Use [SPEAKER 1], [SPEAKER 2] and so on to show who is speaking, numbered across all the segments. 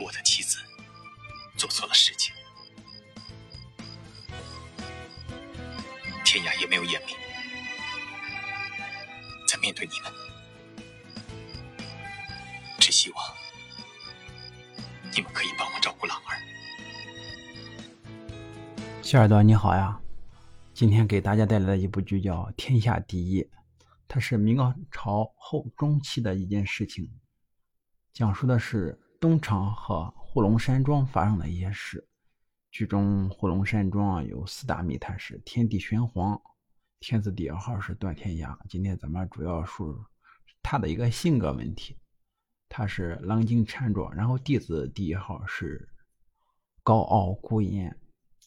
[SPEAKER 1] 我的妻子做错了事情，天涯也没有掩明。在面对你们，只希望你们可以帮我照顾朗儿。
[SPEAKER 2] 小耳朵你好呀，今天给大家带来的一部剧叫《天下第一》，它是明朝后中期的一件事情，讲述的是东厂和护龙山庄发生的一些事。剧中护龙山庄有四大密探是天地玄黄。天字第二号是段天涯，今天咱们主要说他的一个性格问题。他是冷静沉着，然后弟子第一号是高傲孤烟，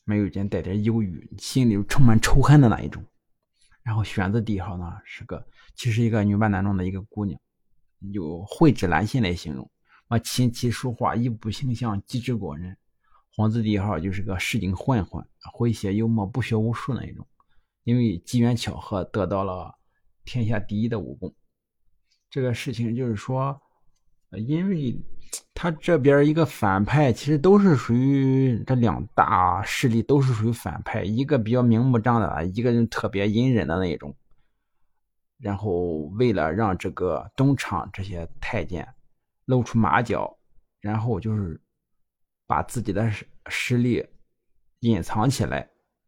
[SPEAKER 2] 眉宇间带点忧郁，心里充满仇恨的那一种。然后选字第一号呢是个其实一个女扮男装的一个姑娘，有蕙质兰心来形容。啊，琴棋书画一步形象机智过人。黄字第一号就是个市井混混，诙谐幽默，不学无术那一种。因为机缘巧合得到了天下第一的武功，这个事情就是说，因为他这边一个反派，其实都是属于这两大势力都是属于反派，一个比较明目张胆，一个人特别隐忍的那一种。然后为了让这个东厂这些太监露出马脚，然后就是把自己的实实力隐藏起来。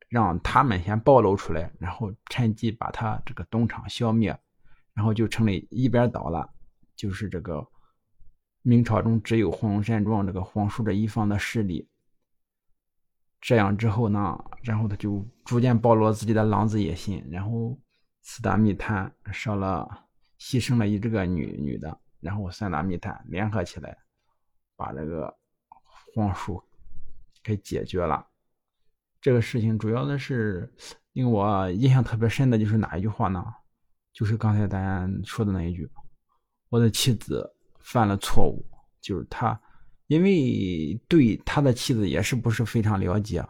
[SPEAKER 2] 让他们先暴露出来，然后趁机把他这个东厂消灭，然后就成了一边倒了，就是这个明朝中只有黄龙山庄这个黄叔这一方的势力。这样之后呢，然后他就逐渐暴露了自己的狼子野心，然后四大密探少了，牺牲了一这个女女的，然后三大密探联合起来，把这个黄叔给解决了。这个事情主要的是令我印象特别深的就是哪一句话呢？就是刚才咱说的那一句：“我的妻子犯了错误，就是他，因为对他的妻子也是不是非常了解，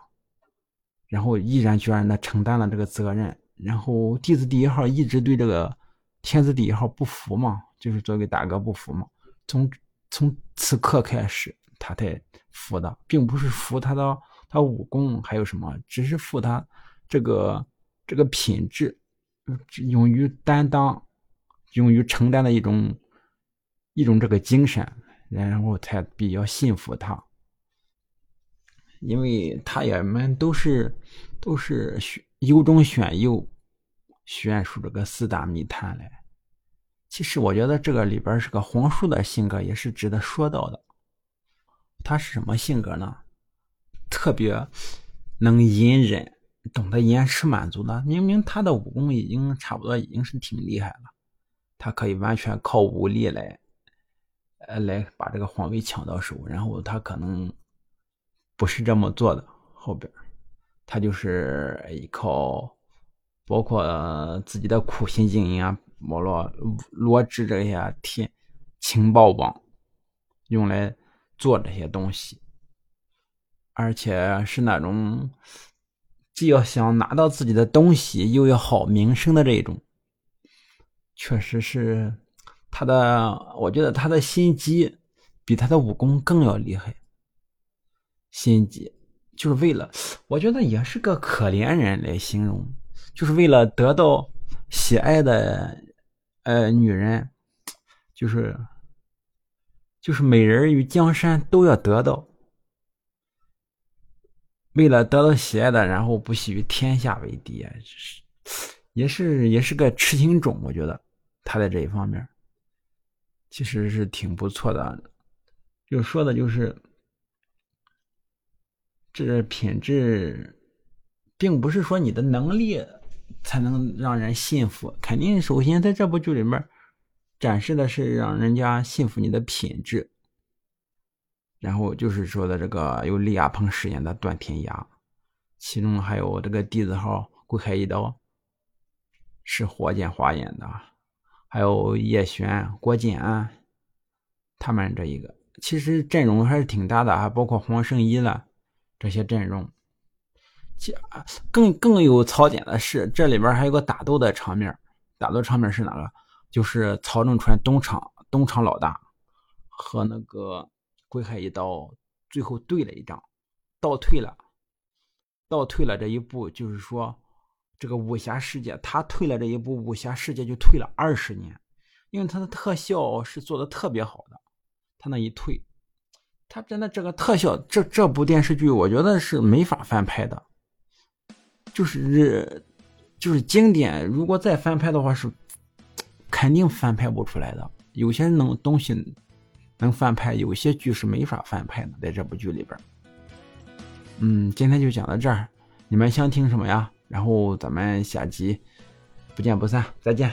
[SPEAKER 2] 然后毅然决然的承担了这个责任。然后弟子第一号一直对这个天子第一号不服嘛，就是作为大哥不服嘛。从从此刻开始，他才服的，并不是服他的。”他武功还有什么？只是服他这个这个品质，勇于担当、勇于承担的一种一种这个精神，然后才比较信服他。因为他也们都是都是选优中选优，选出这个四大密探来。其实我觉得这个里边是个皇叔的性格，也是值得说到的。他是什么性格呢？特别能隐忍，懂得延迟满足的。明明他的武功已经差不多，已经是挺厉害了，他可以完全靠武力来，呃，来把这个皇位抢到手。然后他可能不是这么做的，后边他就是依靠，包括自己的苦心经营啊，网络罗织这些天情报网，用来做这些东西。而且是那种既要想拿到自己的东西，又要好名声的这种，确实是他的。我觉得他的心机比他的武功更要厉害。心机就是为了，我觉得也是个可怜人来形容，就是为了得到喜爱的呃女人，就是就是美人与江山都要得到。为了得到喜爱的，然后不惜与天下为敌，是也是也是个痴情种。我觉得他在这一方面其实是挺不错的。就说的就是这品质，并不是说你的能力才能让人信服，肯定首先在这部剧里面展示的是让人家信服你的品质。然后就是说的这个由李亚鹏饰演的段天涯，其中还有这个弟子号桂海一刀，是霍建华演的，还有叶璇、郭晋安，他们这一个。其实阵容还是挺大的，还包括黄圣依了这些阵容。更更有槽点的是，这里边还有个打斗的场面，打斗场面是哪个？就是曹正川东厂东厂老大和那个。归海一刀最后对了一仗，倒退了，倒退了这一步，就是说这个武侠世界，他退了这一步，武侠世界就退了二十年，因为他的特效是做的特别好的，他那一退，他真的这个特效，这这部电视剧我觉得是没法翻拍的，就是就是经典，如果再翻拍的话是肯定翻拍不出来的，有些能东西。能翻拍，有些剧是没法翻拍的，在这部剧里边。嗯，今天就讲到这儿，你们想听什么呀？然后咱们下集不见不散，再见。